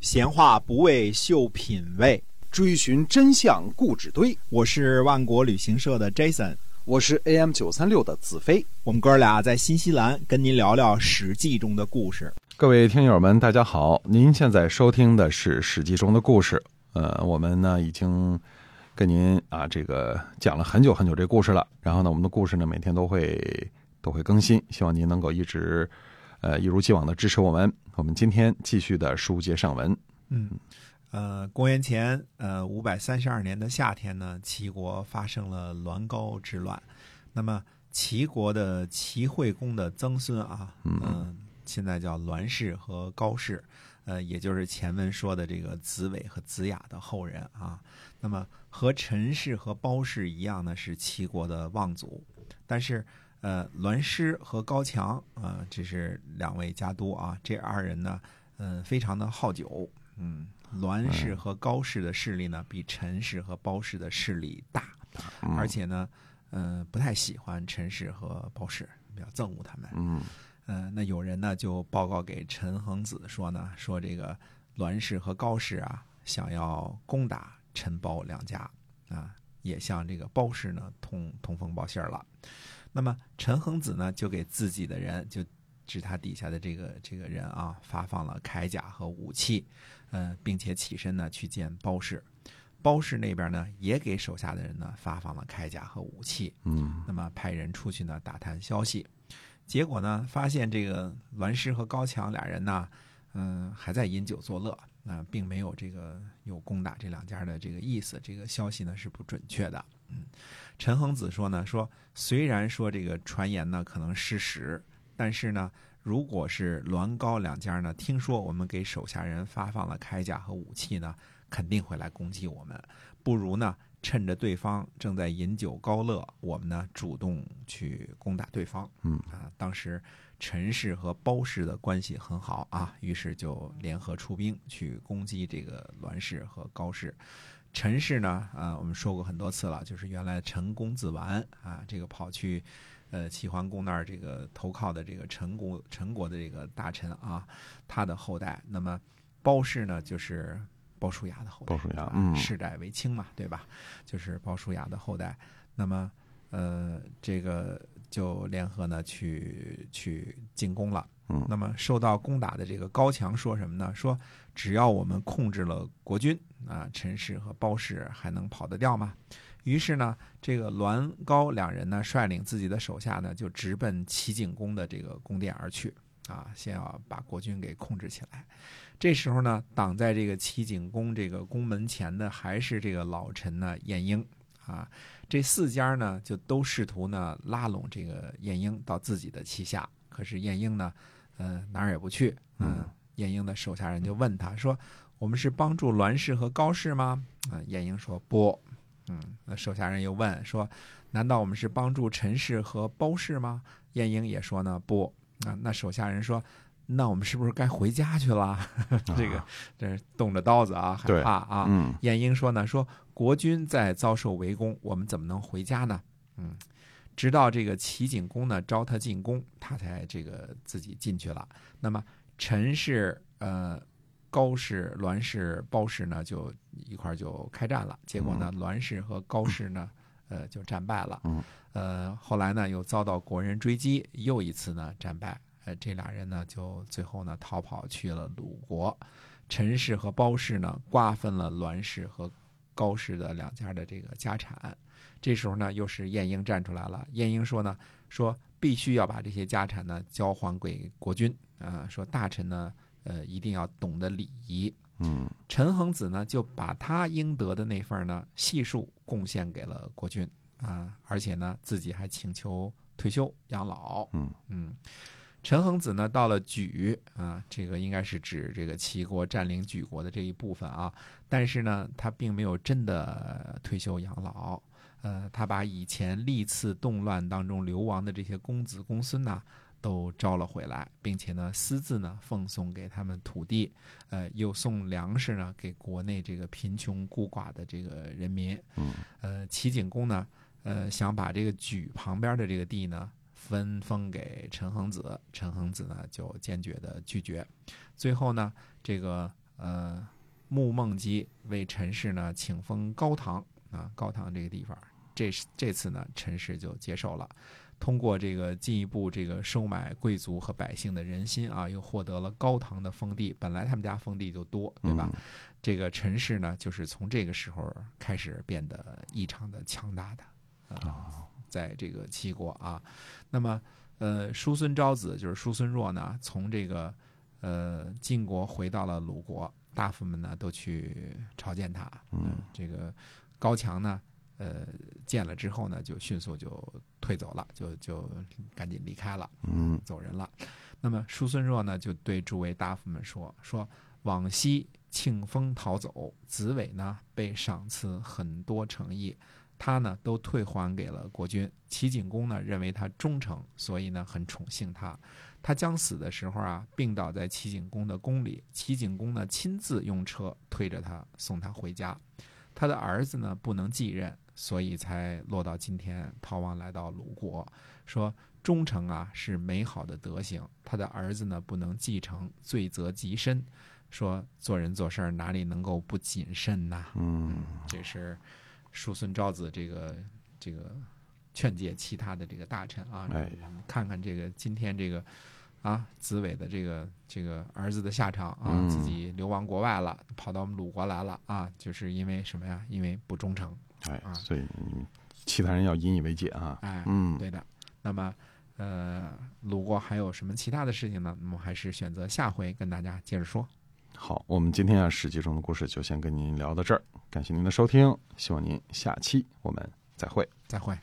闲话不为秀品味，追寻真相故纸堆。我是万国旅行社的 Jason，我是 AM 九三六的子飞。我们哥俩在新西兰跟您聊聊《史记》中的故事。各位听友们，大家好！您现在收听的是《史记》中的故事。呃，我们呢已经跟您啊这个讲了很久很久这故事了。然后呢，我们的故事呢每天都会都会更新，希望您能够一直呃一如既往的支持我们。我们今天继续的书接上文。嗯，呃，公元前呃五百三十二年的夏天呢，齐国发生了栾高之乱。那么齐国的齐惠公的曾孙啊，嗯，现在叫栾氏和高氏，呃，也就是前文说的这个子伟和子雅的后人啊。那么和陈氏和包氏一样呢，是齐国的望族，但是。呃，栾师和高强啊，这是两位家督啊。这二人呢，嗯，非常的好酒。嗯，栾氏和高氏的势力呢，比陈氏和包氏的势力大，而且呢，嗯，不太喜欢陈氏和包氏，比较憎恶他们。嗯，呃，那有人呢就报告给陈恒子说呢，说这个栾氏和高氏啊，想要攻打陈包两家啊，也向这个包氏呢通通风报信了。那么陈恒子呢，就给自己的人，就指他底下的这个这个人啊，发放了铠甲和武器，嗯，并且起身呢去见包氏。包氏那边呢，也给手下的人呢发放了铠甲和武器，嗯，那么派人出去呢打探消息。结果呢，发现这个栾氏和高强俩人呢，嗯，还在饮酒作乐，啊，并没有这个有攻打这两家的这个意思。这个消息呢是不准确的，嗯。陈恒子说呢，说虽然说这个传言呢可能失实，但是呢，如果是栾高两家呢，听说我们给手下人发放了铠甲和武器呢，肯定会来攻击我们。不如呢，趁着对方正在饮酒高乐，我们呢主动去攻打对方。嗯啊，当时陈氏和包氏的关系很好啊，于是就联合出兵去攻击这个栾氏和高氏。陈氏呢？啊，我们说过很多次了，就是原来陈公子完啊，这个跑去，呃，齐桓公那儿这个投靠的这个陈国陈国的这个大臣啊，他的后代。那么包氏呢，就是鲍叔牙的后代。包叔牙，嗯，世代为卿嘛，对吧？就是鲍叔牙的后代。那么，呃，这个就联合呢去去进攻了。那么受到攻打的这个高强说什么呢？说只要我们控制了国军啊，陈氏和包氏还能跑得掉吗？于是呢，这个栾高两人呢，率领自己的手下呢，就直奔齐景公的这个宫殿而去啊，先要把国军给控制起来。这时候呢，挡在这个齐景公这个宫门前的还是这个老臣呢，晏婴啊。这四家呢，就都试图呢拉拢这个晏婴到自己的旗下，可是晏婴呢。嗯，哪儿也不去。嗯，晏婴的手下人就问他说：“我们是帮助栾氏和高氏吗？”啊，晏婴说：“不。”嗯，那手下人又问说：“难道我们是帮助陈氏和包氏吗？”晏婴也说呢：“不。”啊，那手下人说：“那我们是不是该回家去了？” 这个这是动着刀子啊，害怕啊。嗯，晏婴说呢：“说国君在遭受围攻，我们怎么能回家呢？”嗯。直到这个齐景公呢招他进宫，他才这个自己进去了。那么陈氏、呃高氏、栾氏、包氏呢就一块就开战了。结果呢，栾氏和高氏呢，呃就战败了。呃，后来呢又遭到国人追击，又一次呢战败。呃，这俩人呢就最后呢逃跑去了鲁国。陈氏和包氏呢瓜分了栾氏和高氏的两家的这个家产。这时候呢，又是晏婴站出来了。晏婴说呢，说必须要把这些家产呢交还给国君啊。说大臣呢，呃，一定要懂得礼仪。嗯，陈恒子呢，就把他应得的那份呢悉数贡献给了国君啊，而且呢，自己还请求退休养老。嗯嗯，陈恒子呢，到了莒啊，这个应该是指这个齐国占领莒国的这一部分啊，但是呢，他并没有真的退休养老。呃，他把以前历次动乱当中流亡的这些公子公孙呐，都招了回来，并且呢，私自呢奉送给他们土地，呃，又送粮食呢给国内这个贫穷孤寡的这个人民。嗯，呃，齐景公呢，呃，想把这个莒旁边的这个地呢分封给陈恒子，陈恒子呢就坚决的拒绝。最后呢，这个。呃穆孟基为陈氏呢请封高唐啊，高唐这个地方，这这次呢陈氏就接受了。通过这个进一步这个收买贵族和百姓的人心啊，又获得了高唐的封地。本来他们家封地就多，对吧？这个陈氏呢，就是从这个时候开始变得异常的强大的啊，在这个齐国啊。那么，呃，叔孙昭子就是叔孙弱呢，从这个呃晋国回到了鲁国，大夫们呢都去朝见他。嗯，这个高强呢。呃，见了之后呢，就迅速就退走了，就就赶紧离开了，嗯，走人了。那么叔孙弱呢，就对诸位大夫们说：“说往昔庆丰逃走，子伟呢被赏赐很多诚意，他呢都退还给了国君。齐景公呢认为他忠诚，所以呢很宠幸他。他将死的时候啊，病倒在齐景公的宫里，齐景公呢亲自用车推着他送他回家。他的儿子呢不能继任。”所以才落到今天，逃亡来到鲁国，说忠诚啊是美好的德行，他的儿子呢不能继承，罪责极深。说做人做事哪里能够不谨慎呐？嗯，这是叔孙昭子这个这个劝诫其他的这个大臣啊，看看这个今天这个啊子伟的这个这个儿子的下场啊，自己流亡国外了，跑到我们鲁国来了啊，就是因为什么呀？因为不忠诚。哎，所以其他人要引以为戒啊！哎，嗯，对的。那么，呃，鲁国还有什么其他的事情呢？我们还是选择下回跟大家接着说。好，我们今天啊《史记》中的故事就先跟您聊到这儿，感谢您的收听，希望您下期我们再会，再会。